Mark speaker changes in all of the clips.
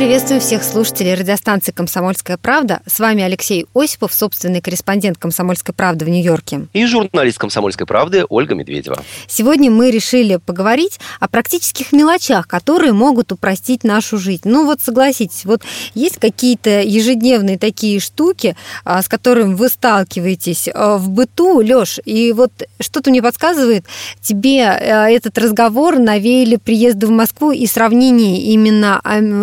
Speaker 1: Мы приветствуем всех слушателей радиостанции «Комсомольская правда». С вами Алексей Осипов, собственный корреспондент «Комсомольской правды» в Нью-Йорке.
Speaker 2: И журналист «Комсомольской правды» Ольга Медведева.
Speaker 1: Сегодня мы решили поговорить о практических мелочах, которые могут упростить нашу жизнь. Ну вот согласитесь, вот есть какие-то ежедневные такие штуки, а, с которыми вы сталкиваетесь а, в быту, Лёш, и вот что-то мне подсказывает, тебе а, этот разговор навеяли приезды в Москву и сравнение именно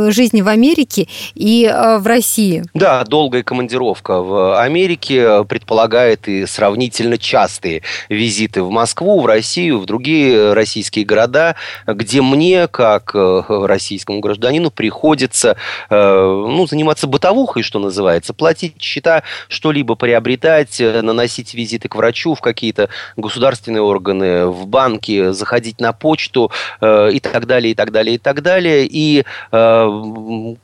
Speaker 1: жизни в Америке и э, в России.
Speaker 2: Да, долгая командировка в Америке предполагает и сравнительно частые визиты в Москву, в Россию, в другие российские города, где мне, как э, российскому гражданину, приходится э, ну, заниматься бытовухой, что называется, платить счета, что-либо приобретать, наносить визиты к врачу в какие-то государственные органы, в банки, заходить на почту и так далее, и так далее, и так далее. И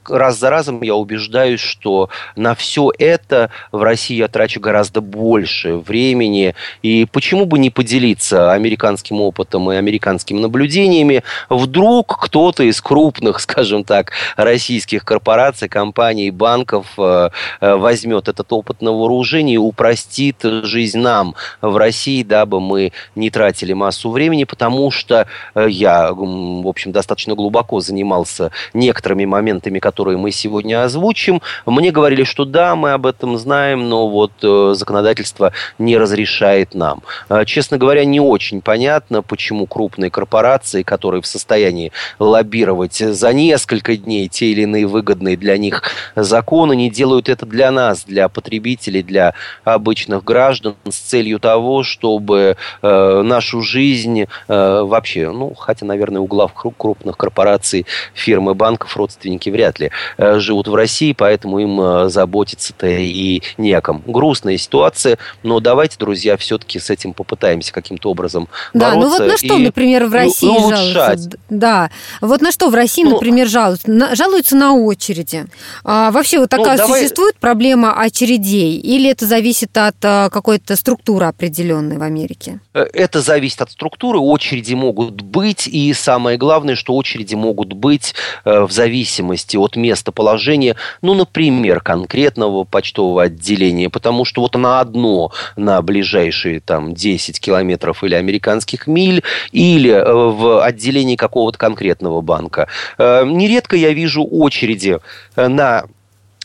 Speaker 2: раз за разом я убеждаюсь, что на все это в России я трачу гораздо больше времени. И почему бы не поделиться американским опытом и американскими наблюдениями? Вдруг кто-то из крупных, скажем так, российских корпораций, компаний, банков э, э, возьмет этот опыт на вооружение и упростит жизнь нам в России, дабы мы не тратили массу времени, потому что э, я, в общем, достаточно глубоко занимался некоторыми моментами, которые мы сегодня озвучим. Мне говорили, что да, мы об этом знаем, но вот э, законодательство не разрешает нам. Э, честно говоря, не очень понятно, почему крупные корпорации, которые в состоянии лоббировать за несколько дней те или иные выгодные для них законы, не делают это для нас, для потребителей, для обычных граждан с целью того, чтобы э, нашу жизнь вообще, ну, хотя, наверное, у глав крупных корпораций, фирмы, банков, родственники вряд вряд ли э, живут в России, поэтому им э, заботиться-то и неком. Грустная ситуация, но давайте, друзья, все-таки с этим попытаемся каким-то образом
Speaker 1: да, бороться. Да, ну вот на что, например, в России улучшать. жалуются? Да, вот на что в России, ну, например, жалуются? На, жалуются на очереди. А, вообще вот такая ну, давай... существует проблема очередей? Или это зависит от а, какой-то структуры определенной в Америке?
Speaker 2: Э, это зависит от структуры. Очереди могут быть, и самое главное, что очереди могут быть в зависимости зависимости от местоположения, ну, например, конкретного почтового отделения, потому что вот на одно на ближайшие там 10 километров или американских миль, или э, в отделении какого-то конкретного банка. Э, нередко я вижу очереди э, на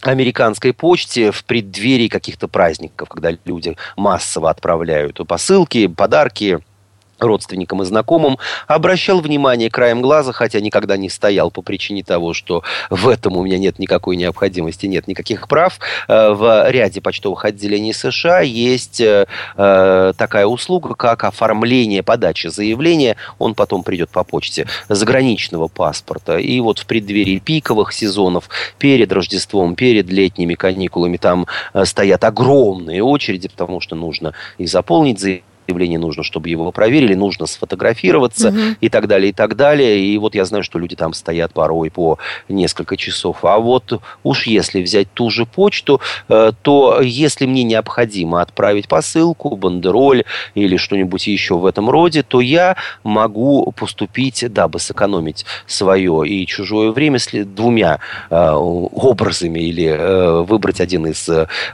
Speaker 2: американской почте в преддверии каких-то праздников, когда люди массово отправляют посылки, подарки, родственникам и знакомым, обращал внимание краем глаза, хотя никогда не стоял по причине того, что в этом у меня нет никакой необходимости, нет никаких прав. Э, в ряде почтовых отделений США есть э, э, такая услуга, как оформление подачи заявления, он потом придет по почте, заграничного паспорта. И вот в преддверии пиковых сезонов, перед Рождеством, перед летними каникулами, там стоят огромные очереди, потому что нужно и заполнить заявление, заявление нужно, чтобы его проверили, нужно сфотографироваться угу. и так далее, и так далее. И вот я знаю, что люди там стоят порой по несколько часов. А вот уж если взять ту же почту, э, то если мне необходимо отправить посылку, бандероль или что-нибудь еще в этом роде, то я могу поступить, дабы сэкономить свое и чужое время двумя э, образами или э, выбрать один из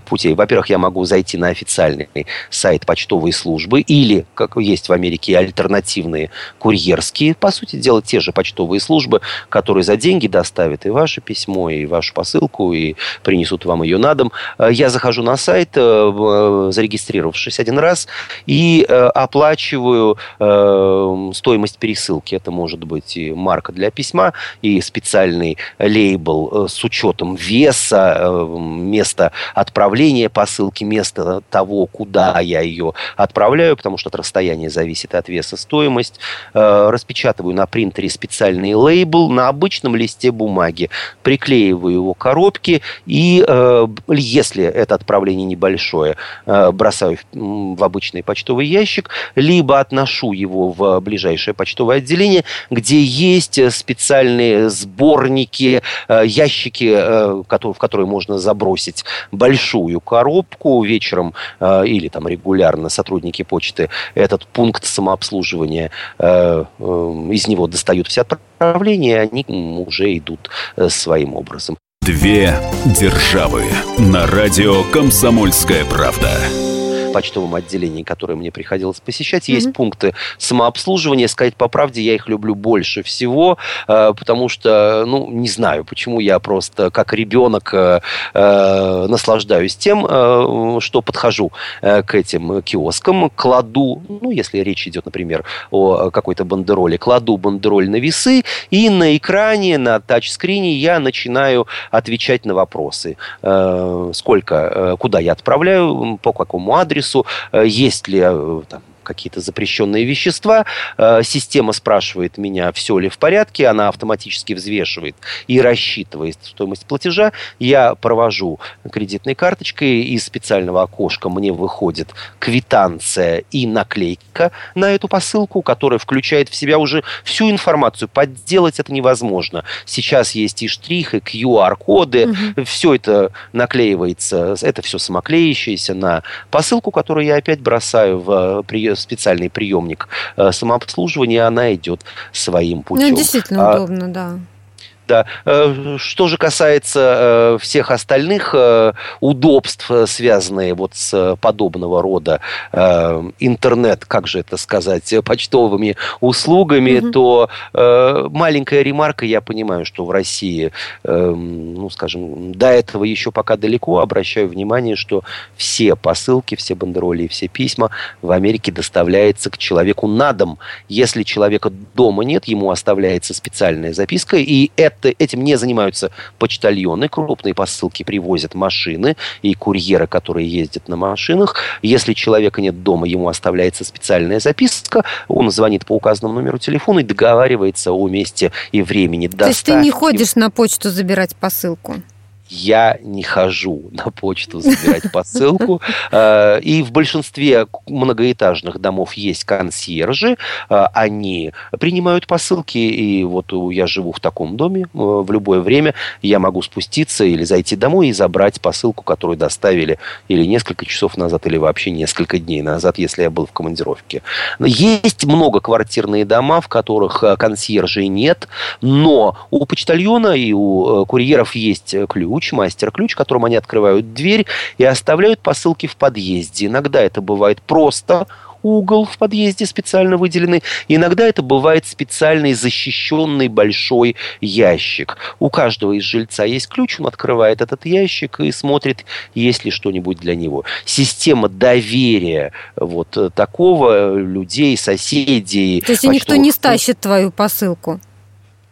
Speaker 2: путей. Во-первых, я могу зайти на официальный сайт почтовой службы или, как есть в Америке, альтернативные курьерские, по сути дела, те же почтовые службы, которые за деньги доставят и ваше письмо, и вашу посылку, и принесут вам ее на дом. Э, я захожу на сайт, э, э, зарегистрировавшись один раз, и оплачиваю стоимость пересылки. Это может быть и марка для письма, и специальный лейбл с учетом веса, места отправления посылки, места того, куда я ее отправляю распечатаю, потому что от расстояния зависит от веса стоимость. Э, распечатываю на принтере специальный лейбл на обычном листе бумаги, приклеиваю его к коробке и, э, если это отправление небольшое, э, бросаю в обычный почтовый ящик, либо отношу его в ближайшее почтовое отделение, где есть специальные сборники, ящики, в которые можно забросить большую коробку вечером или там регулярно сотрудники почты. Этот пункт самообслуживания из него достают все отправления, они уже идут э, своим образом.
Speaker 3: Две державы. На радио «Комсомольская правда»
Speaker 2: почтовом отделении, которое мне приходилось посещать, mm-hmm. есть пункты самообслуживания. Сказать по правде, я их люблю больше всего, э, потому что, ну, не знаю, почему я просто как ребенок э, э, наслаждаюсь тем, что подхожу к этим киоскам, кладу, ну, если речь идет, например, о какой-то бандероле, кладу бандероль на весы, и на экране, на тачскрине я начинаю отвечать на вопросы. Сколько, куда я отправляю, по какому адресу, адресу, э, есть ли э, там, какие-то запрещенные вещества. Э, система спрашивает меня, все ли в порядке, она автоматически взвешивает и рассчитывает стоимость платежа. Я провожу кредитной карточкой, из специального окошка мне выходит квитанция и наклейка на эту посылку, которая включает в себя уже всю информацию. Подделать это невозможно. Сейчас есть и штрих, и QR-коды. Угу. Все это наклеивается, это все самоклеящееся на посылку, которую я опять бросаю в специальный приемник э, самообслуживания, она идет своим путем.
Speaker 1: Ну, действительно а, удобно, да.
Speaker 2: Да. Э, что же касается э, всех остальных э, удобств, связанных вот с подобного рода интернет, как же это сказать, почтовыми услугами, угу. то маленькая ремарка, я понимаю, что в России, ну, скажем, до этого еще пока далеко, обращаю внимание, что все посылки, все бандероли и все письма в Америке доставляются к человеку на дом. Если человека дома нет, ему оставляется специальная записка, и это это, этим не занимаются почтальоны. Крупные посылки привозят машины и курьеры, которые ездят на машинах. Если человека нет дома, ему оставляется специальная записка. Он звонит по указанному номеру телефона и договаривается о месте и времени
Speaker 1: доставки. То есть ты не ходишь на почту забирать посылку?
Speaker 2: Я не хожу на почту забирать посылку. Э, и в большинстве многоэтажных домов есть консьержи. Э, они принимают посылки. И вот я живу в таком доме. Э, в любое время я могу спуститься или зайти домой и забрать посылку, которую доставили или несколько часов назад, или вообще несколько дней назад, если я был в командировке. Есть многоквартирные дома, в которых консьержей нет, но у почтальона и у курьеров есть ключ ключ, мастер-ключ, которым они открывают дверь и оставляют посылки в подъезде. Иногда это бывает просто угол в подъезде специально выделенный. Иногда это бывает специальный защищенный большой ящик. У каждого из жильца есть ключ, он открывает этот ящик и смотрит, есть ли что-нибудь для него. Система доверия вот такого людей, соседей.
Speaker 1: То есть никто не стащит твою посылку?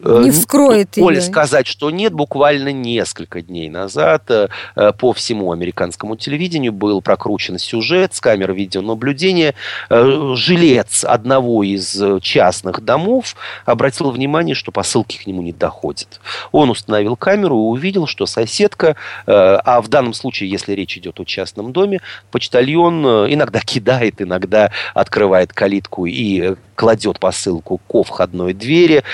Speaker 2: Э, не вскроет ее. Оля сказать, что нет, буквально несколько дней назад э, э, по всему американскому телевидению был прокручен сюжет с камер видеонаблюдения. Жилец одного из частных домов обратил внимание, что посылки к нему не доходят. Он установил камеру и увидел, что соседка, а в данном случае, если речь идет о частном доме, почтальон иногда кидает, иногда открывает калитку и кладет посылку ко входной двери.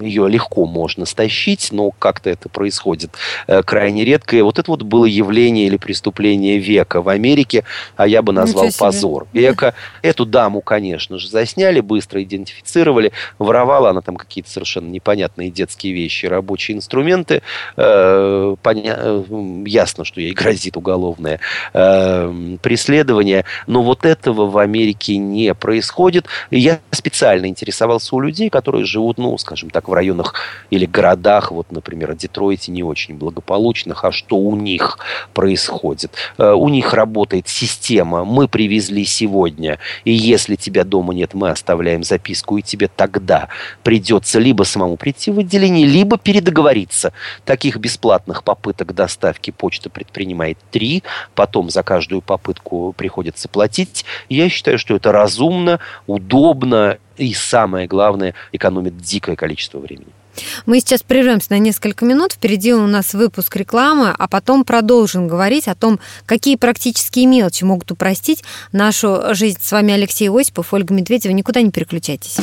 Speaker 2: Ее легко можно стащить, но как-то это происходит э, крайне редко. И вот это вот было явление или преступление века в Америке, а я бы назвал позор века. Эту даму, конечно же, засняли, быстро идентифицировали. Воровала она там какие-то совершенно непонятные детские вещи, рабочие инструменты. Э, э, ясно, что ей грозит уголовное преследование. Но вот этого в Америке не происходит. Я специально интересовался у людей, которые живут, ну, скажем так, так, в районах или городах, вот, например, Детройте не очень благополучных, а что у них происходит? Э, у них работает система, мы привезли сегодня, и если тебя дома нет, мы оставляем записку, и тебе тогда придется либо самому прийти в отделение, либо передоговориться. Таких бесплатных попыток доставки почта предпринимает три, потом за каждую попытку приходится платить. Я считаю, что это разумно, удобно и, самое главное, экономит дикое количество времени.
Speaker 1: Мы сейчас прервемся на несколько минут. Впереди у нас выпуск рекламы, а потом продолжим говорить о том, какие практические мелочи могут упростить нашу жизнь. С вами Алексей Осипов, Ольга Медведева. Никуда не переключайтесь.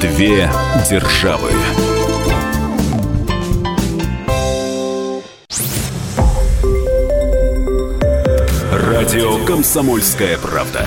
Speaker 3: Две державы. Радио «Комсомольская правда».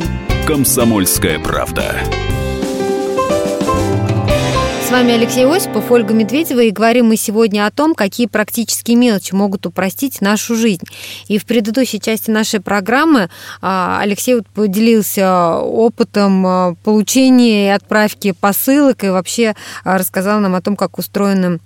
Speaker 3: «Комсомольская правда».
Speaker 1: С вами Алексей Осипов, Ольга Медведева, и говорим мы сегодня о том, какие практические мелочи могут упростить нашу жизнь. И в предыдущей части нашей программы а, Алексей вот поделился опытом а, получения и отправки посылок, и вообще а, рассказал нам о том, как устроена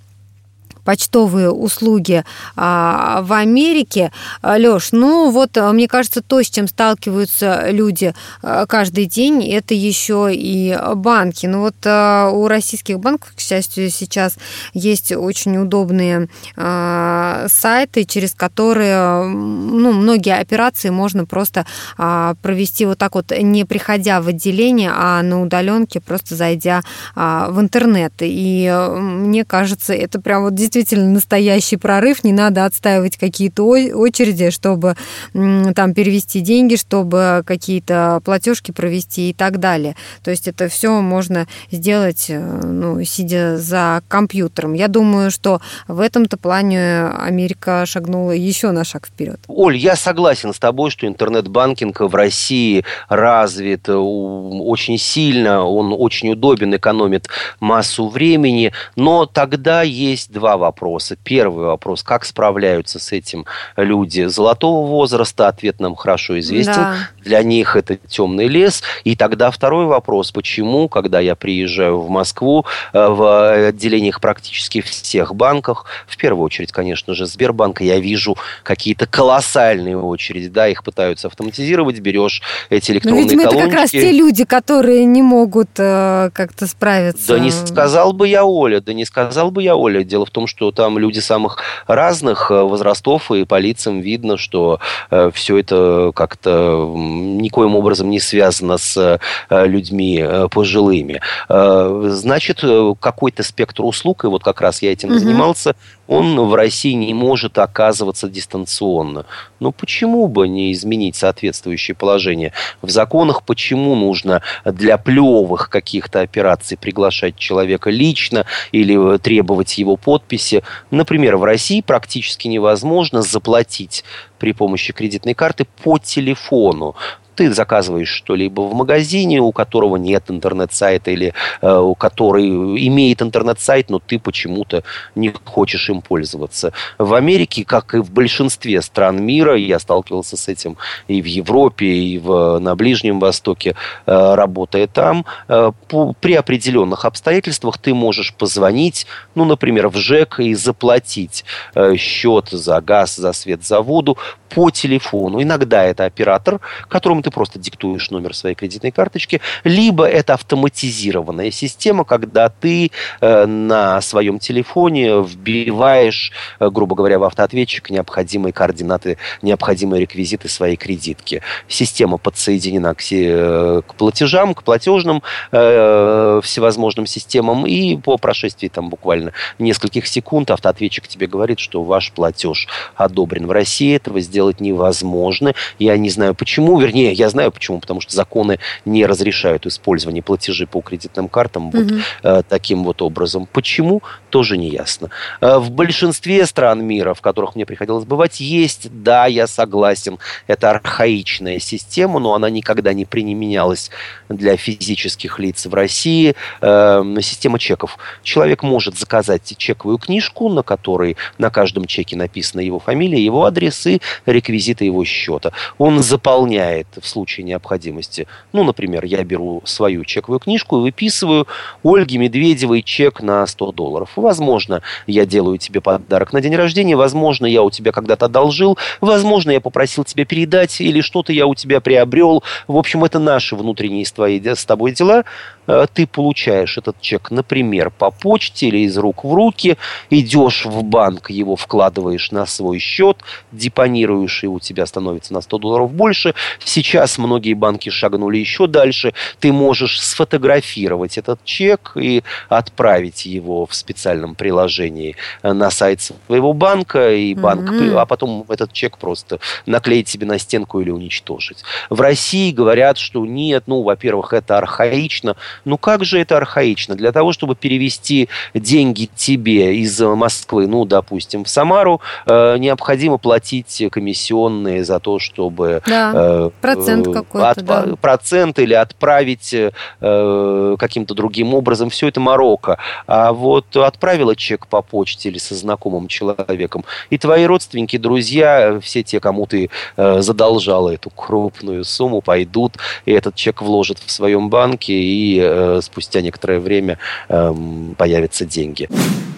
Speaker 1: почтовые услуги а, в Америке. Лёш, ну вот, а, мне кажется, то, с чем сталкиваются люди а, каждый день, это еще и банки. Ну вот у российских банков, к счастью, сейчас есть очень удобные сайты, через которые ну, многие операции можно просто провести вот так вот, не приходя в отделение, а на удаленке, просто зайдя в интернет. И мне кажется, это прям вот действительно действительно настоящий прорыв, не надо отстаивать какие-то очереди, чтобы там перевести деньги, чтобы какие-то платежки провести и так далее. То есть это все можно сделать, э, ну, сидя за компьютером. Я думаю, что в этом-то плане Америка шагнула еще на шаг вперед.
Speaker 2: Оль, я согласен с тобой, что интернет-банкинг в России развит э, очень сильно, он очень удобен, экономит массу времени, но тогда есть два вопроса вопроса. Первый вопрос, как справляются с этим люди золотого возраста, ответ нам хорошо известен. Да. Для них это темный лес. И тогда второй вопрос, почему, когда я приезжаю в Москву, э, в отделениях практически всех банках, в первую очередь, конечно же, Сбербанка, я вижу какие-то колоссальные очереди, да, их пытаются автоматизировать, берешь эти электронные Но, видимо,
Speaker 1: колончики. это как раз те люди, которые не могут э, как-то справиться.
Speaker 2: Да не сказал бы я Оля, да не сказал бы я Оля. Дело в том, что там люди самых разных э, возрастов, и по лицам видно, что э, все это как-то никоим образом не связано с э, людьми пожилыми. Значит, какой-то спектр услуг, и вот как раз я этим угу. занимался, он в России не может оказываться дистанционно. Но почему бы не изменить соответствующее положение в законах? Почему нужно для плевых каких-то операций приглашать человека лично или требовать его подписи? Например, в России практически невозможно заплатить при помощи кредитной карты по телефону ты заказываешь что-либо в магазине, у которого нет интернет-сайта или э, у который имеет интернет-сайт, но ты почему-то не хочешь им пользоваться. В Америке, как и в большинстве стран мира, я сталкивался с этим и в Европе, и в, на Ближнем Востоке, э, работая там, э, по, при определенных обстоятельствах ты можешь позвонить, ну, например, в ЖЭК и заплатить э, счет за газ, за свет, за воду по телефону. Иногда это оператор, которому ты просто диктуешь номер своей кредитной карточки, либо это автоматизированная система, когда ты э, на своем телефоне вбиваешь, э, грубо говоря, в автоответчик необходимые координаты, необходимые реквизиты своей кредитки. Система подсоединена к, э, к платежам, к платежным э, всевозможным системам, и по прошествии там буквально нескольких секунд автоответчик тебе говорит, что ваш платеж одобрен в России, этого сделать невозможно. Я не знаю почему, вернее, Я знаю почему, потому что законы не разрешают использование платежей по кредитным картам вот угу. э, таким вот образом. Почему, тоже не ясно. Э, в большинстве стран мира, в которых мне приходилось бывать, есть, да, я согласен, это архаичная система, но она никогда не применялась для физических лиц в России. Э, система чеков. Человек может заказать чековую книжку, на которой на каждом чеке написана его фамилия, его адрес и реквизиты его счета. Он заполняет в случае необходимости. Ну, например, я беру свою чековую книжку и выписываю Ольге Медведевой чек на 100 долларов. Возможно, я делаю тебе подарок на день рождения, возможно, я у тебя когда-то одолжил, возможно, я попросил тебя передать, или что-то я у тебя приобрел. В общем, это наши внутренние с, твои, с тобой дела. Э, ты получаешь этот чек, например, по почте или из рук в руки, идешь в банк, его вкладываешь на свой счет, депонируешь, и у тебя становится на 100 долларов больше. Сейчас многие банки шагнули еще дальше. Ты можешь сфотографировать этот чек и отправить его в специальном приложении на сайт своего банка, и банк, mm-hmm. а потом этот чек просто наклеить себе на стенку или уничтожить. В России говорят, что нет, ну, во-первых, это архаично, ну как же это архаично? Для того, чтобы перевести деньги тебе из Москвы, ну, допустим, в Самару, э, необходимо платить комиссионные за то, чтобы...
Speaker 1: Да, э, процент какой-то, от, да.
Speaker 2: Процент или отправить э, каким-то другим образом. Все это Марокко. А вот отправила чек по почте или со знакомым человеком, и твои родственники, друзья, все те, кому ты э, задолжала эту крупную сумму, пойдут и этот чек вложат в своем банке, и Э, спустя некоторое время эм, появятся деньги.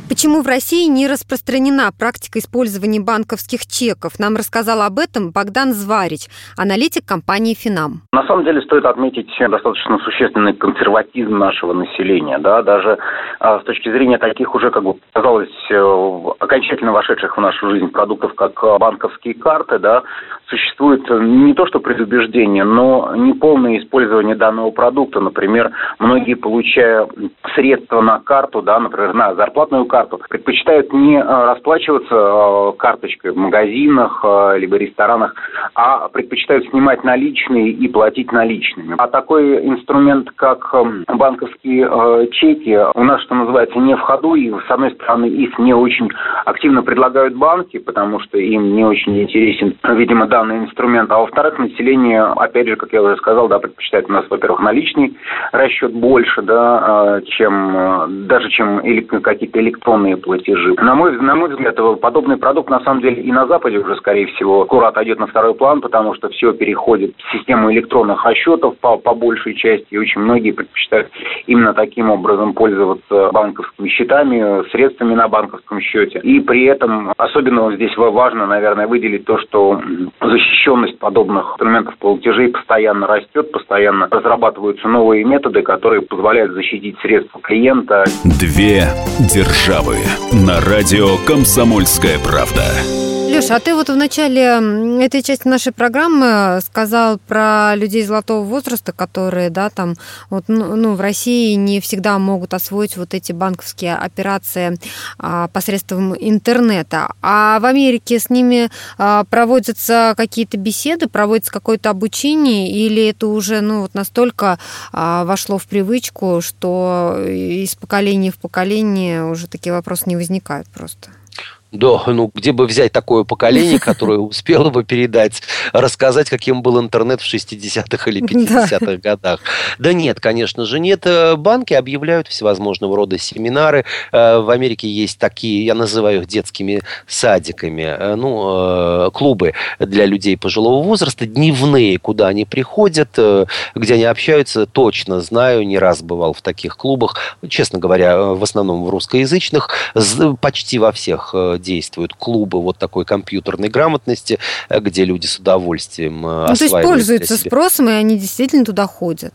Speaker 1: Почему в России не распространена практика использования банковских чеков? Нам рассказал об этом Богдан Зварич, аналитик компании «Финам».
Speaker 4: На самом деле стоит отметить достаточно существенный консерватизм нашего населения. Да? Даже а, с точки зрения таких уже, как бы казалось, э, окончательно вошедших в нашу жизнь продуктов, как банковские карты, да, существует не то что предубеждение, но неполное использование данного продукта. Например, многие, получая средства на карту, да, например, на зарплатную карту, предпочитают не а, расплачиваться а, карточкой в магазинах либо ресторанах, а предпочитают снимать наличные и платить наличными. А такой инструмент, как банковские чеки, у нас, что называется, не в ходу, и, с одной стороны, их не очень активно предлагают банки, потому что им не очень интересен, видимо, данный инструмент, а во-вторых, население, опять же, как я уже сказал, да, предпочитает у нас, во-первых, наличный расчет больше, да, чем даже чем какие-то электронные платежи. На мой, на мой взгляд, подобный продукт на самом деле и на Западе уже, скорее всего, скоро отойдет на второй план, потому что все переходит в систему электронных расчетов по, по большей части, и очень многие предпочитают именно таким образом пользоваться банковскими счетами, средствами на банковском счете. И при этом особенно здесь важно, наверное, выделить то, что защищенность подобных инструментов платежей постоянно растет, постоянно разрабатываются новые методы, которые позволяют защитить средства клиента.
Speaker 3: Две державы на радио «Комсомольская правда».
Speaker 1: Леша, а ты вот в начале этой части нашей программы сказал про людей золотого возраста, которые, да, там, вот, ну, ну в России не всегда могут освоить вот эти банковские операции а, посредством интернета. А в Америке с ними а, проводятся какие-то беседы, проводится какое-то обучение, или это уже, ну, вот настолько а, вошло в привычку, что из поколения в поколение уже такие вопросы не возникают просто?
Speaker 2: Да, ну где бы взять такое поколение, которое успело бы передать, рассказать, каким был интернет в 60-х или 50-х годах. Да нет, конечно же нет. Э, банки объявляют всевозможного рода семинары. Э, в Америке есть такие, я называю их детскими садиками, э, ну, клубы для людей пожилого возраста, дневные, куда они приходят, где они общаются, точно знаю, не раз бывал в таких клубах, честно говоря, в основном в русскоязычных, почти во всех действуют клубы вот такой компьютерной грамотности, э, где люди с удовольствием
Speaker 1: э, ну, то есть пользуются спросом, и они действительно туда ходят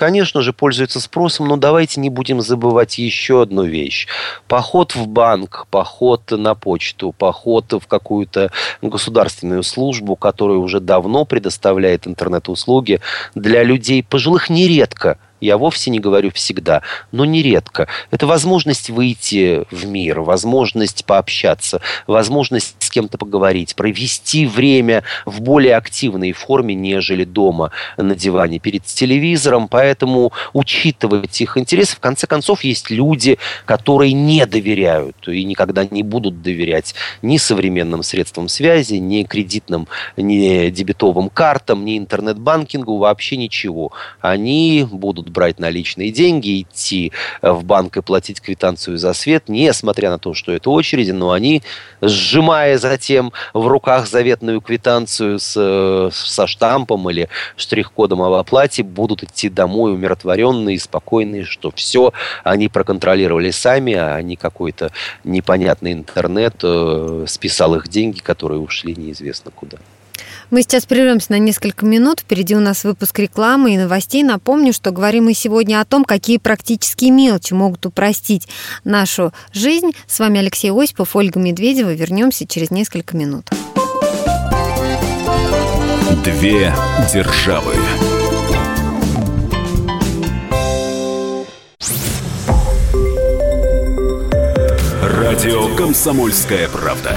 Speaker 2: конечно же, пользуются спросом, но давайте не будем забывать еще одну вещь. Поход в банк, поход на почту, поход в какую-то государственную службу, которая уже давно предоставляет интернет-услуги, для людей пожилых нередко – я вовсе не говорю всегда, но нередко. Это возможность выйти в мир, возможность пообщаться, возможность с кем-то поговорить, провести время в более активной форме, нежели дома на диване перед телевизором. Поэтому учитывать их интересы, в конце концов, есть люди, которые не доверяют и никогда не будут доверять ни современным средствам связи, ни кредитным, ни дебетовым картам, ни интернет-банкингу, вообще ничего. Они будут брать наличные деньги, идти э, в банк и платить квитанцию за свет, несмотря на то, что это очереди, но они, сжимая затем в руках заветную квитанцию с, э, со штампом или штрих-кодом об оплате, будут идти домой умиротворенные, спокойные, что все они проконтролировали сами, а не какой-то непонятный интернет э, списал их деньги, которые ушли неизвестно куда.
Speaker 1: Мы сейчас прервемся на несколько минут. Впереди у нас выпуск рекламы и новостей. Напомню, что говорим мы сегодня о том, какие практические мелочи могут упростить нашу жизнь. С вами Алексей Осипов, Ольга Медведева. Вернемся через несколько минут.
Speaker 3: Две державы. Радио Комсомольская правда".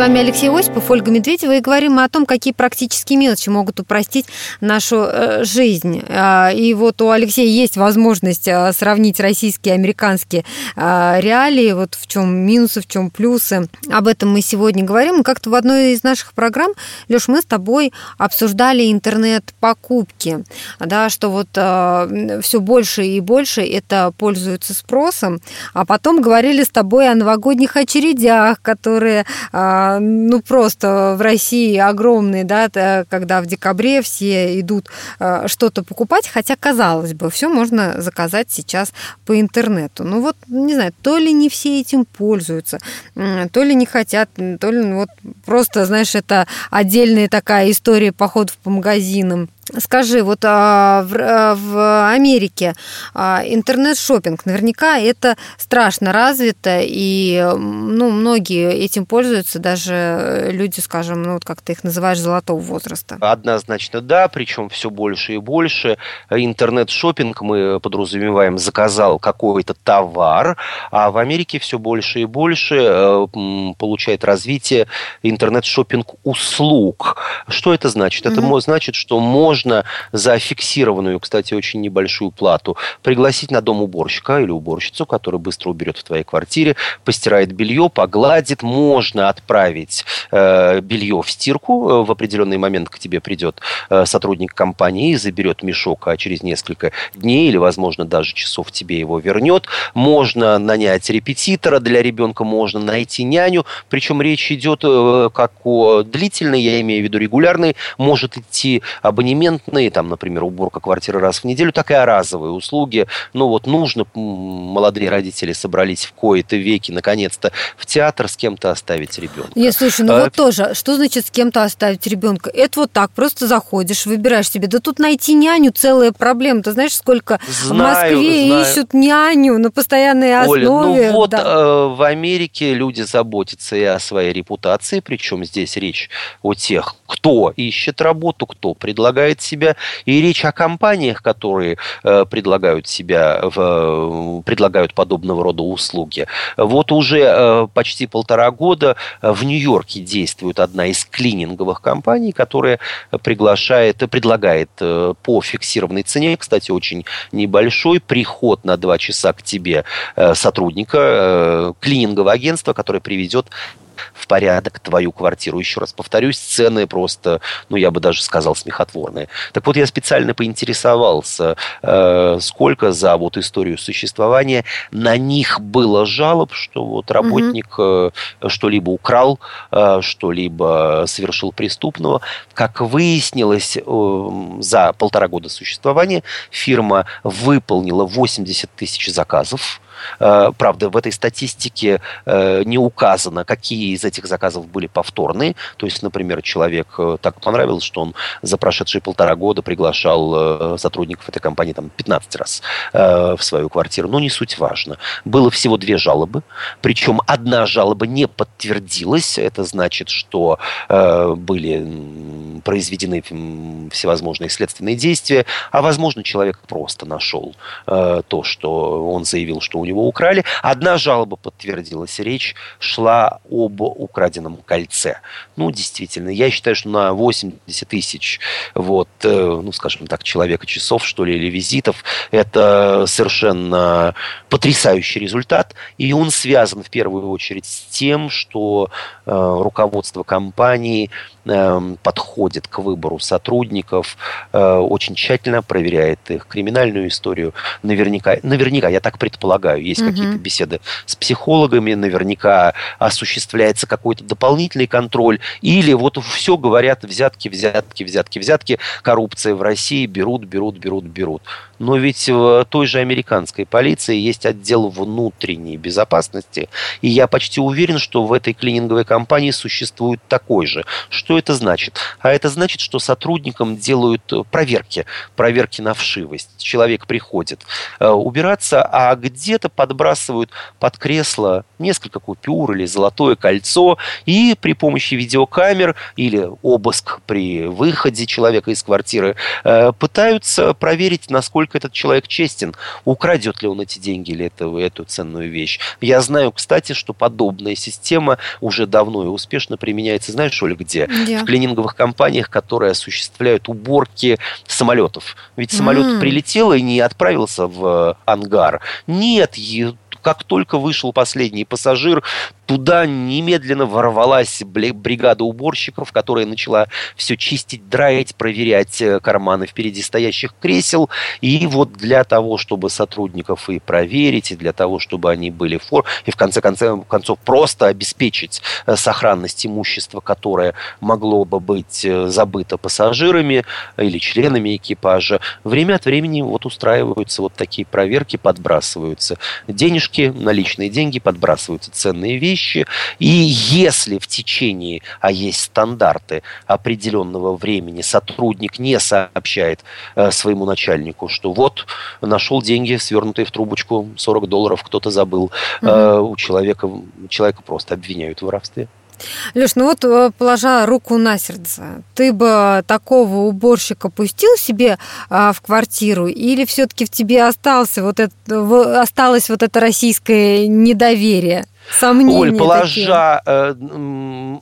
Speaker 1: Вами Алексей Осипов, Ольга Медведева, и говорим мы о том, какие практические мелочи могут упростить нашу э, жизнь. А, и вот у Алексея есть возможность а, сравнить российские и американские а, реалии, вот в чем минусы, в чем плюсы. Об этом мы сегодня говорим. И как-то в одной из наших программ, Леш, мы с тобой обсуждали интернет-покупки, да, что вот все больше и больше это пользуется спросом, а потом говорили с тобой о новогодних очередях, которые ну, просто в России огромные, да, когда в декабре все идут э, что-то покупать, хотя, казалось бы, все можно заказать сейчас по интернету. Ну, вот, не знаю, то ли не все этим пользуются, то ли не хотят, то ли ну, вот просто, знаешь, это отдельная такая история походов по магазинам. Скажи, вот а, в, а, в Америке а, интернет-шопинг наверняка это страшно развито, и ну, многие этим пользуются, даже люди, скажем, ну вот как ты их называешь, золотого возраста.
Speaker 2: Однозначно да, причем все больше и больше. Интернет-шопинг мы подразумеваем, заказал какой-то товар, а в Америке все больше и больше э, получает развитие интернет-шопинг услуг. Что это значит? Это mm-hmm. значит, что можно можно за фиксированную, кстати, очень небольшую плату пригласить на дом уборщика или уборщицу, который быстро уберет в твоей квартире, постирает белье, погладит. Можно отправить э, белье в стирку. Э, в определенный момент к тебе придет э, сотрудник компании и заберет мешок, а через несколько дней или, возможно, даже часов тебе его вернет. Можно нанять репетитора для ребенка, можно найти няню. Причем речь идет э, как о длительной, я имею в виду регулярной, может идти абонемент моментные, там, например, уборка квартиры раз в неделю, так и разовые услуги. Ну вот нужно, молодые родители собрались в кои-то веки, наконец-то, в театр с кем-то оставить ребенка.
Speaker 1: Нет, слушай, ну а, вот тоже, что значит с кем-то оставить ребенка? Это вот так, просто заходишь, выбираешь себе. Да тут найти няню целая проблема. Ты знаешь, сколько знаю, в Москве знаю. ищут няню на постоянной основе. Оля,
Speaker 2: ну вот да. э, в Америке люди заботятся и о своей репутации, причем здесь речь о тех, кто ищет работу, кто предлагает предлагает себя, и речь о компаниях, которые э, предлагают себя, в, предлагают подобного рода услуги. Вот уже э, почти полтора года в Нью-Йорке действует одна из клининговых компаний, которая приглашает, предлагает э, по фиксированной цене, кстати, очень небольшой, приход на два часа к тебе сотрудника клинингового агентства, который приведет в порядок твою квартиру. Еще раз повторюсь, цены просто, ну, я бы даже сказал, смехотворные. Так вот, я специально поинтересовался, э, сколько за вот историю существования на них было жалоб, что вот работник угу. что-либо украл, э, что-либо совершил преступного. Как выяснилось, за полтора года существования фирма выполнила 80 тысяч заказов, Э, правда, в этой статистике э, не указано, какие из этих заказов были повторные. То есть, например, человек э, так понравилось, что он за прошедшие полтора года приглашал сотрудников этой компании там, 15 раз в свою квартиру. Но не суть важно. Было всего две жалобы. Причем одна жалоба не подтвердилась. Это значит, что были произведены всевозможные следственные действия. А возможно, человек просто нашел то, что он заявил, что у него украли. Одна жалоба подтвердилась. Речь шла об украденном кольце. Ну, действительно, я считаю, что на 80 тысяч, вот, э, ну, скажем так, человека часов, что ли, или визитов, это совершенно потрясающий результат. И он связан в первую очередь с тем, что э, руководство компании э, подходит к выбору сотрудников, э, очень тщательно проверяет их криминальную историю. Наверняка, наверняка, я так предполагаю, знаю, есть угу. какие-то беседы с психологами, наверняка осуществляется какой-то дополнительный контроль, или вот все говорят взятки, взятки, взятки, взятки, коррупция в России, берут, берут, берут, берут. Но ведь в той же американской полиции есть отдел внутренней безопасности, и я почти уверен, что в этой клининговой компании существует такой же. Что это значит? А это значит, что сотрудникам делают проверки, проверки на вшивость. Человек приходит э, убираться, а где-то подбрасывают под кресло несколько купюр или золотое кольцо, и при помощи видеокамер или обыск при выходе человека из квартиры э, пытаются проверить, насколько этот человек честен, украдет ли он эти деньги или эту, эту ценную вещь. Я знаю, кстати, что подобная система уже давно и успешно применяется, знаешь, Оля, где? Yeah. В клининговых компаниях, которые осуществляют уборки самолетов. Ведь самолет mm. прилетел и не отправился в ангар. Нет, как только вышел последний пассажир, Туда немедленно ворвалась бригада уборщиков, которая начала все чистить, драить, проверять э, карманы впереди стоящих кресел. И вот для того, чтобы сотрудников и проверить, и для того, чтобы они были в форме, и в конце концов, просто обеспечить э, сохранность имущества, которое могло бы быть э, забыто пассажирами или членами экипажа, время от времени вот устраиваются вот такие проверки, подбрасываются денежки, наличные деньги, подбрасываются ценные вещи, вещи. И если в течение, а есть стандарты определенного времени, сотрудник не сообщает э, своему начальнику, что вот нашел деньги, свернутые в трубочку, 40 долларов кто-то забыл, угу. э, у человека, человека просто обвиняют в воровстве.
Speaker 1: Леш, ну вот э, положа руку на сердце, ты бы такого уборщика пустил себе а, в квартиру, или все-таки в тебе остался вот это, осталось вот это российское недоверие? Сомнения
Speaker 2: Оль, положа, э,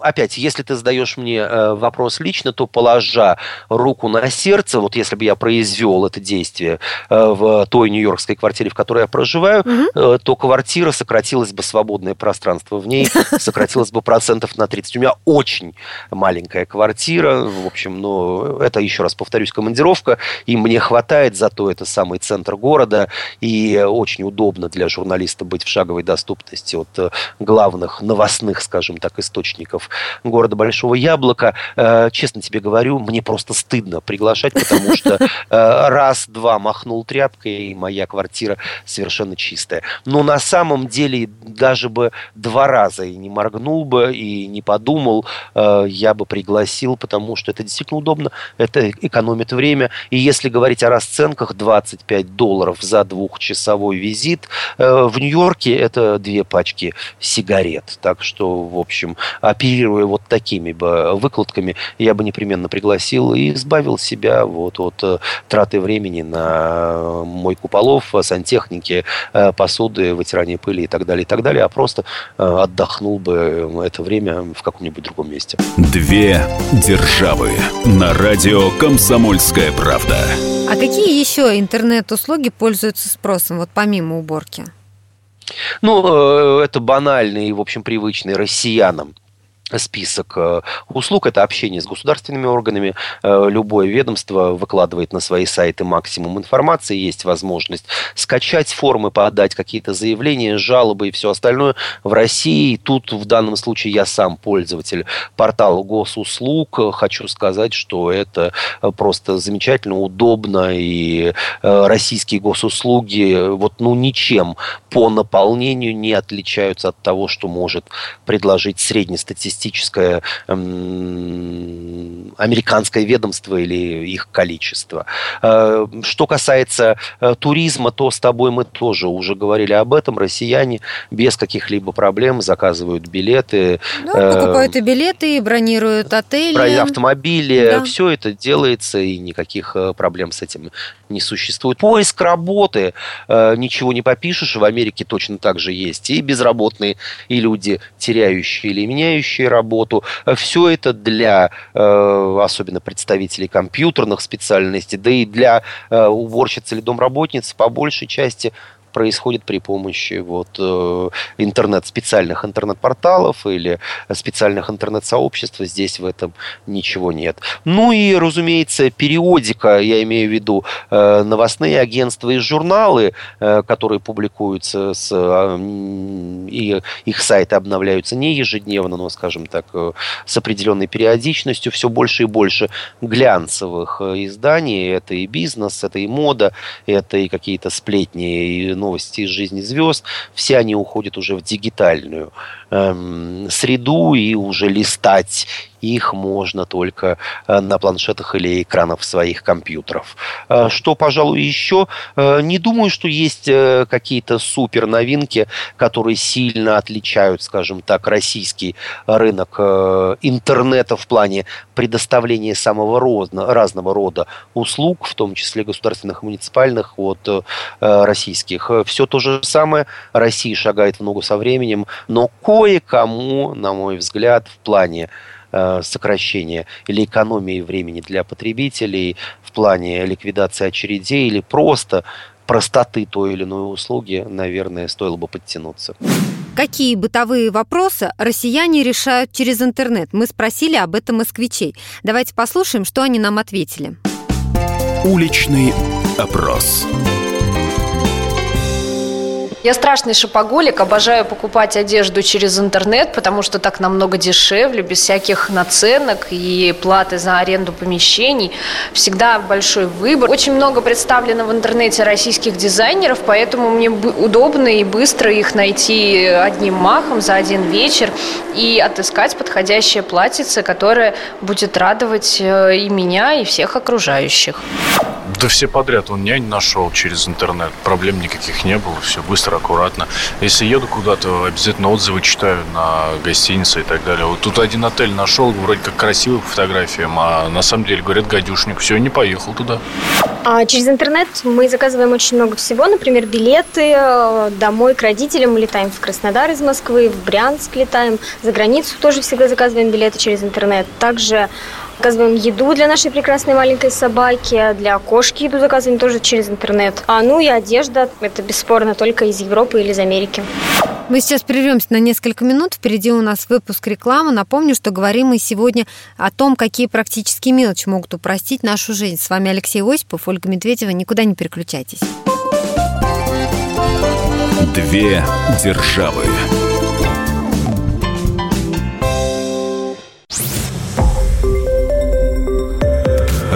Speaker 2: опять, если ты задаешь мне э, вопрос лично, то положа руку на сердце, вот если бы я произвел это действие э, в той нью-йоркской квартире, в которой я проживаю, угу. то квартира сократилась бы, свободное пространство в ней сократилось бы процентов на 30. У меня очень маленькая квартира, в общем, но это, еще раз повторюсь, командировка, и мне хватает, зато это самый центр города, и очень удобно для журналиста быть в шаговой доступности от главных новостных, скажем так, источников города Большого Яблока. Э, честно тебе говорю, мне просто стыдно приглашать, потому что э, раз-два махнул тряпкой, и моя квартира совершенно чистая. Но на самом деле даже бы два раза и не моргнул бы, и не подумал, э, я бы пригласил, потому что это действительно удобно, это экономит время. И если говорить о расценках, 25 долларов за двухчасовой визит, в Нью-Йорке это две пачки сигарет. Так что, в общем, оперируя вот такими бы выкладками, я бы непременно пригласил и избавил себя вот от э, траты времени на мойку полов, сантехники, э, посуды, вытирание пыли и так далее, и так далее, а просто э, отдохнул бы это время в каком-нибудь другом месте.
Speaker 3: Две державы на радио «Комсомольская правда».
Speaker 1: А какие еще интернет-услуги пользуются спросом, вот помимо уборки?
Speaker 2: Ну, э, это банальный и, в общем, привычный россиянам список э, услуг. Это общение с государственными органами. Э, любое ведомство выкладывает на свои сайты максимум информации. Есть возможность скачать формы, подать какие-то заявления, жалобы и все остальное. В России тут в данном случае я сам пользователь портала госуслуг. Хочу сказать, что это просто замечательно, удобно. И э, российские госуслуги вот, ну, ничем по наполнению не отличаются от того, что может предложить среднестатистический статистическое эм, американское ведомство или их количество. Э, что касается э, туризма, то с тобой мы тоже уже говорили об этом. Россияне без каких-либо проблем заказывают билеты.
Speaker 1: Да, покупают и билеты, и бронируют отели.
Speaker 2: Автомобили. Да. Все это делается, и никаких э, проблем с этим не существует. Поиск работы, ничего не попишешь, в Америке точно так же есть. И безработные, и люди, теряющие или меняющие работу. Все это для, э, особенно представителей компьютерных специальностей, да и для э, уборщиц или домработниц по большей части происходит при помощи вот, э, интернет, специальных интернет-порталов или специальных интернет-сообществ. Здесь в этом ничего нет. Ну и, разумеется, периодика, я имею в виду э, новостные агентства и журналы, э, которые публикуются, с, и их сайты обновляются не ежедневно, но, скажем так, с определенной периодичностью, все больше и больше глянцевых изданий. Это и бизнес, это и мода, это и какие-то сплетни, и новости из жизни звезд, все они уходят уже в дигитальную эм, среду и уже листать их можно только э, на планшетах или экранах своих компьютеров. Э, что, пожалуй, еще? Э, не думаю, что есть какие-то супер новинки, которые сильно отличают, скажем так, российский рынок интернета в плане предоставления самого разного рода услуг, в том числе государственных и муниципальных, от российских. Все то же самое. Россия шагает в ногу со временем, но кое-кому, на мой взгляд, в плане сокращения или экономии времени для потребителей в плане ликвидации очередей или просто простоты той или иной услуги, наверное, стоило бы подтянуться.
Speaker 1: Какие бытовые вопросы россияне решают через интернет? Мы спросили об этом москвичей. Давайте послушаем, что они нам ответили.
Speaker 3: Уличный опрос.
Speaker 5: Я страшный шопоголик, обожаю покупать одежду через интернет, потому что так намного дешевле, без всяких наценок и платы за аренду помещений. Всегда большой выбор. Очень много представлено в интернете российских дизайнеров, поэтому мне удобно и быстро их найти одним махом за один вечер и отыскать подходящее платьице, которое будет радовать э, и меня, и всех окружающих.
Speaker 6: Да все подряд. Он нянь нашел через интернет. Проблем никаких не было. Все быстро, аккуратно. Если еду куда-то, обязательно отзывы читаю на гостиницы и так далее. Вот тут один отель нашел, вроде как красивый по фотографиям, а на самом деле, говорят, гадюшник. Все, не поехал туда.
Speaker 7: А через интернет мы заказываем очень много всего. Например, билеты э, домой к родителям. Мы летаем в Краснодар из Москвы, в Брянск летаем. За границу тоже всегда заказываем билеты через интернет. Также Заказываем еду для нашей прекрасной маленькой собаки, для кошки еду заказываем тоже через интернет. А ну и одежда, это бесспорно только из Европы или из Америки.
Speaker 1: Мы сейчас прервемся на несколько минут. Впереди у нас выпуск рекламы. Напомню, что говорим мы сегодня о том, какие практические мелочи могут упростить нашу жизнь. С вами Алексей Осипов, Ольга Медведева. Никуда не переключайтесь.
Speaker 3: Две державы.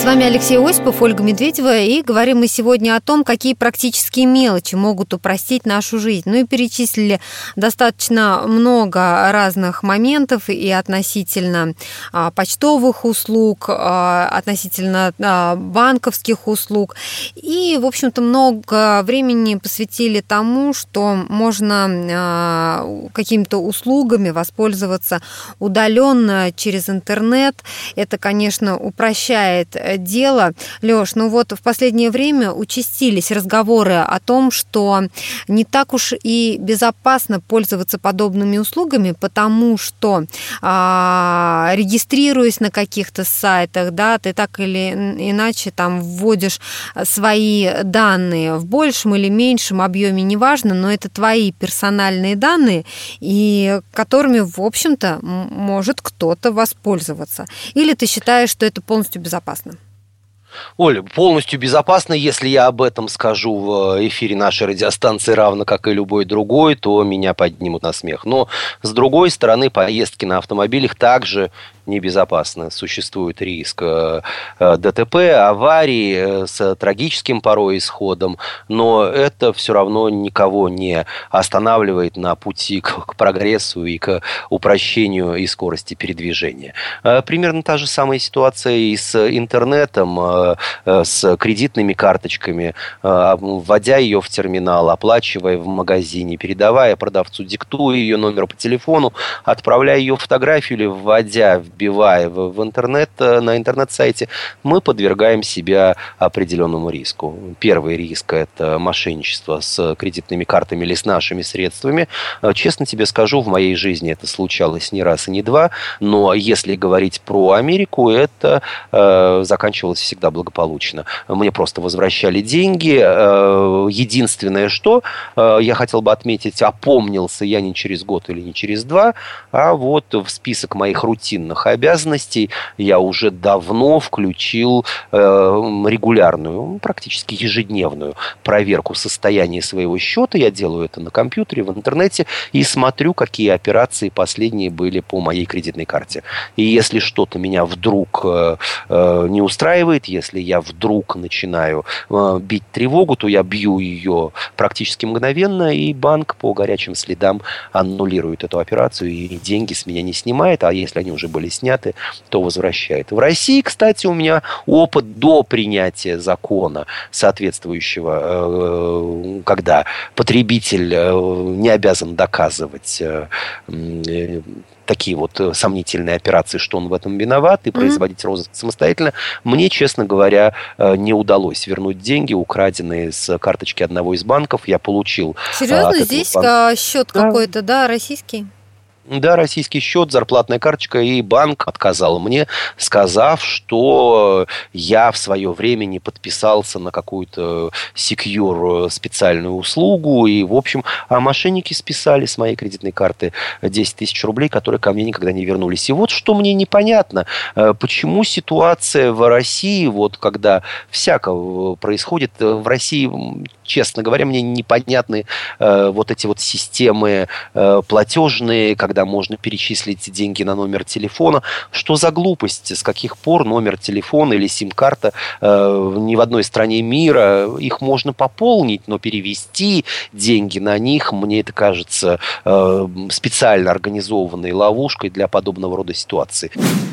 Speaker 1: С вами Алексей Осипов, Ольга Медведева, и говорим мы сегодня о том, какие практические мелочи могут упростить нашу жизнь. Ну и перечислили достаточно много разных моментов и относительно а, почтовых услуг, а, относительно а, банковских услуг. И, в общем-то, много времени посвятили тому, что можно а, какими-то услугами воспользоваться удаленно через интернет. Это, конечно, упрощает дело. Лёш, ну вот в последнее время участились разговоры о том, что не так уж и безопасно пользоваться подобными услугами, потому что а, регистрируясь на каких-то сайтах, да, ты так или иначе там вводишь свои данные в большем или меньшем объеме, неважно, но это твои персональные данные, и которыми, в общем-то, может кто-то воспользоваться. Или ты считаешь, что это полностью безопасно?
Speaker 2: Оля, полностью безопасно, если я об этом скажу в эфире нашей радиостанции, равно как и любой другой, то меня поднимут на смех. Но, с другой стороны, поездки на автомобилях также небезопасно. Существует риск э, э, ДТП, аварии э, с трагическим порой исходом, но это все равно никого не останавливает на пути к, прогрессу и к упрощению и скорости передвижения. Примерно та же самая ситуация и с интернетом, с кредитными карточками, вводя ее в терминал, оплачивая в магазине, передавая продавцу, диктуя ее номер по телефону, отправляя ее фотографию или вводя вбивая в, интернет, э, на интернет-сайте, мы подвергаем себя определенному риску. Первый риск – это мошенничество с кредитными картами или с нашими средствами. Э, честно тебе скажу, в моей жизни это случалось не раз и не два, но если говорить про Америку, это э, заканчивалось всегда благополучно. Мне просто возвращали деньги. Э, единственное, что я хотел бы отметить, опомнился я не через год или не через два, а вот в список моих рутинных обязанностей я уже давно включил э, регулярную, практически ежедневную проверку состояния своего счета. Я делаю это на компьютере, в интернете и смотрю, какие операции последние были по моей кредитной карте. И если что-то меня вдруг э, э, не устраивает, если я вдруг начинаю бить тревогу, то я бью ее практически мгновенно, и банк по горячим следам аннулирует эту операцию и деньги с меня не снимает, а если они уже были сняты, то возвращает. В России, кстати, у меня опыт до принятия закона соответствующего, э, когда потребитель э, не обязан доказывать э, такие вот сомнительные операции, что он в этом виноват, и производить розыск самостоятельно. Мне, честно говоря, не удалось вернуть деньги, украденные с карточки одного из банков. Я получил...
Speaker 1: Серьезно? Здесь банка... счет да. какой-то, да, российский?
Speaker 2: Да, российский счет, зарплатная карточка, и банк отказал мне, сказав, что я в свое время не подписался на какую-то секьюр специальную услугу, и, в общем, а мошенники списали с моей кредитной карты 10 тысяч рублей, которые ко мне никогда не вернулись. И вот что мне непонятно, э, почему ситуация в России, вот когда происходит, э, в России честно говоря, мне непонятны э, вот эти вот системы э, платежные, когда можно перечислить деньги на номер телефона. Что за глупость? С каких пор номер телефона или сим-карта э, ни в одной стране мира, их можно пополнить, но перевести деньги на них, мне это кажется э, специально организованной ловушкой для подобного рода ситуации.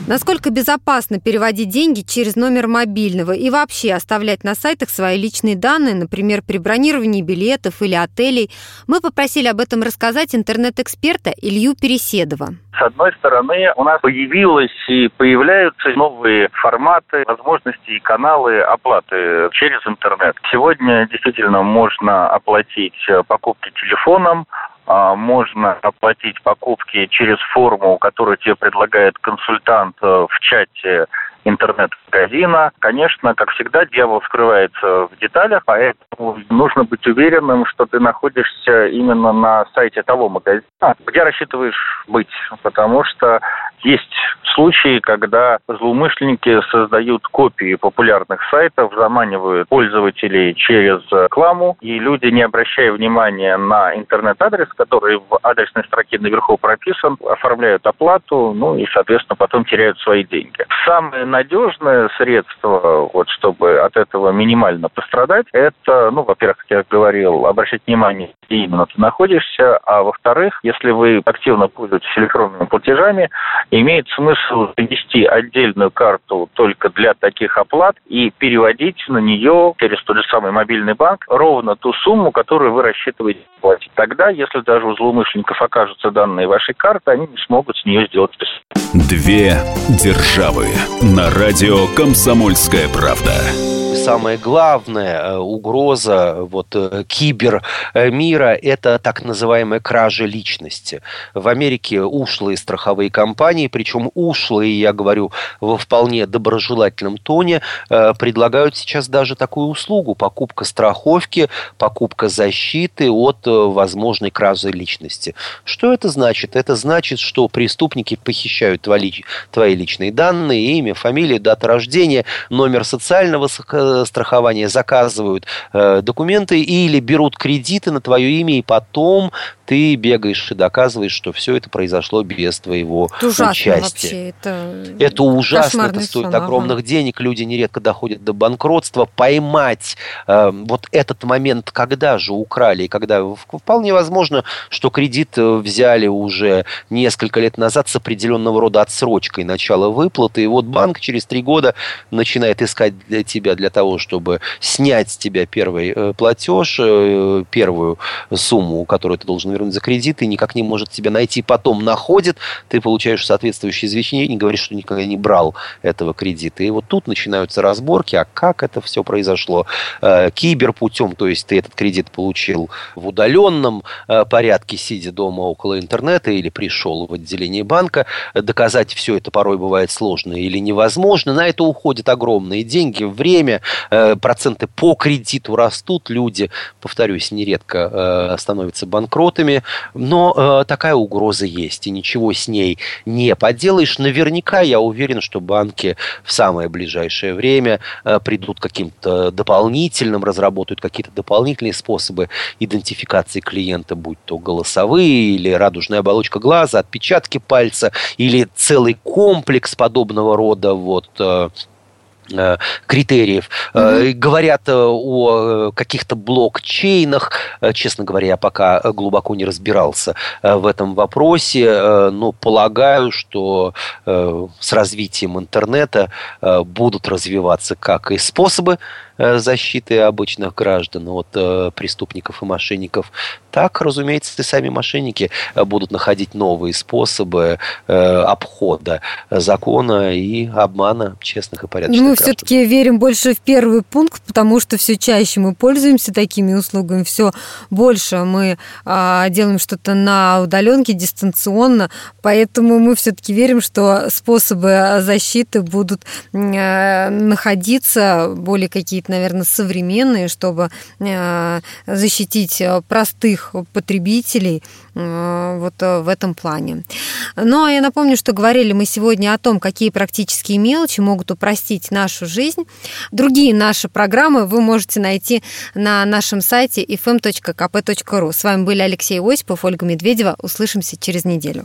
Speaker 1: Насколько безопасно переводить деньги через номер мобильного и вообще оставлять на сайтах свои личные данные, например, при бронировании билетов или отелей, мы попросили об этом рассказать интернет-эксперта Илью Переседова.
Speaker 8: С одной стороны, у нас появилось и появляются новые форматы, возможности и каналы оплаты через интернет. Сегодня действительно можно оплатить покупки телефоном, а, можно оплатить покупки через форму, которую тебе предлагает консультант э, в чате интернет-магазина. Конечно, как всегда, дьявол скрывается в деталях, поэтому нужно быть уверенным, что ты находишься именно на сайте того магазина, где рассчитываешь быть, потому что есть случаи, когда злоумышленники создают копии популярных сайтов, заманивают пользователей через рекламу, и люди, не обращая внимания на интернет-адрес, который в адресной строке наверху прописан, оформляют оплату, ну и, соответственно, потом теряют свои деньги. Самое надежное средство, вот, чтобы от этого минимально пострадать, это, ну, во-первых, как я говорил, обращать внимание, где именно ты находишься, а во-вторых, если вы активно пользуетесь электронными платежами, имеет смысл ввести отдельную карту только для таких оплат и переводить на нее через тот же самый мобильный банк ровно ту сумму, которую вы рассчитываете платить. Тогда, если даже у злоумышленников окажутся данные вашей карты, они не смогут с нее сделать
Speaker 3: Две державы. На радио «Комсомольская правда»
Speaker 2: самая главная э, угроза вот, э, кибермира – это так называемая кража личности. В Америке ушлые страховые компании, причем ушлые, я говорю, во вполне доброжелательном тоне, э, предлагают сейчас даже такую услугу – покупка страховки, покупка защиты от возможной кражи личности. Что это значит? Это значит, что преступники похищают твои, личные данные, имя, фамилия, дата рождения, номер социального страхования заказывают э, документы или берут кредиты на твое имя, и потом ты бегаешь и доказываешь, что все это произошло без твоего это ужасно участия. Вообще, это... это ужасно, это стоит сон, огромных ага. денег, люди нередко доходят до банкротства. Поймать э, вот этот момент, когда же украли, и когда вполне возможно, что кредит э, взяли уже несколько лет назад с определенного рода отсрочкой начала выплаты, и вот банк через три года начинает искать для тебя для того, чтобы снять с тебя первый э, платеж, э, первую сумму, которую ты должен вернуть за кредит, и никак не может тебя найти. Потом находит, ты получаешь соответствующее извещение, говоришь, что никогда не брал этого кредита. И вот тут начинаются разборки, а как это все произошло? Э, киберпутем, то есть ты этот кредит получил в удаленном порядке, сидя дома около интернета или пришел в отделение банка. Доказать все это порой бывает сложно или невозможно. На это уходят огромные деньги, время, Э, проценты по кредиту растут, люди, повторюсь, нередко э, становятся банкротами, но э, такая угроза есть, и ничего с ней не поделаешь. Наверняка я уверен, что банки в самое ближайшее время придут к каким-то дополнительным, разработают какие-то дополнительные способы идентификации клиента, будь то голосовые или радужная оболочка глаза, отпечатки пальца или целый комплекс подобного рода вот Э, критериев. Mm-hmm. Говорят э, о каких-то блокчейнах. Честно говоря, я пока глубоко не разбирался в этом вопросе, но полагаю, что с развитием интернета будут развиваться как и способы Э, защиты обычных граждан от э, преступников и мошенников, так, разумеется, и сами мошенники э, будут находить новые способы обхода закона и обмана честных и порядочных
Speaker 1: Мы все-таки верим больше в первый пункт, потому что все чаще мы пользуемся такими услугами, все больше мы а, делаем что-то на удаленке, дистанционно, поэтому мы все-таки верим, что способы защиты будут находиться более какие-то наверное, современные, чтобы э, защитить э, простых потребителей э, вот в этом плане. Но я напомню, что говорили мы сегодня о том, какие практические мелочи могут упростить нашу жизнь. Другие наши программы вы можете найти на нашем сайте fm.kp.ru. С вами были Алексей Осипов, Ольга Медведева. Услышимся через неделю.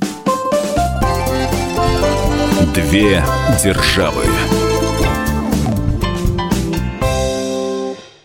Speaker 3: Две державы.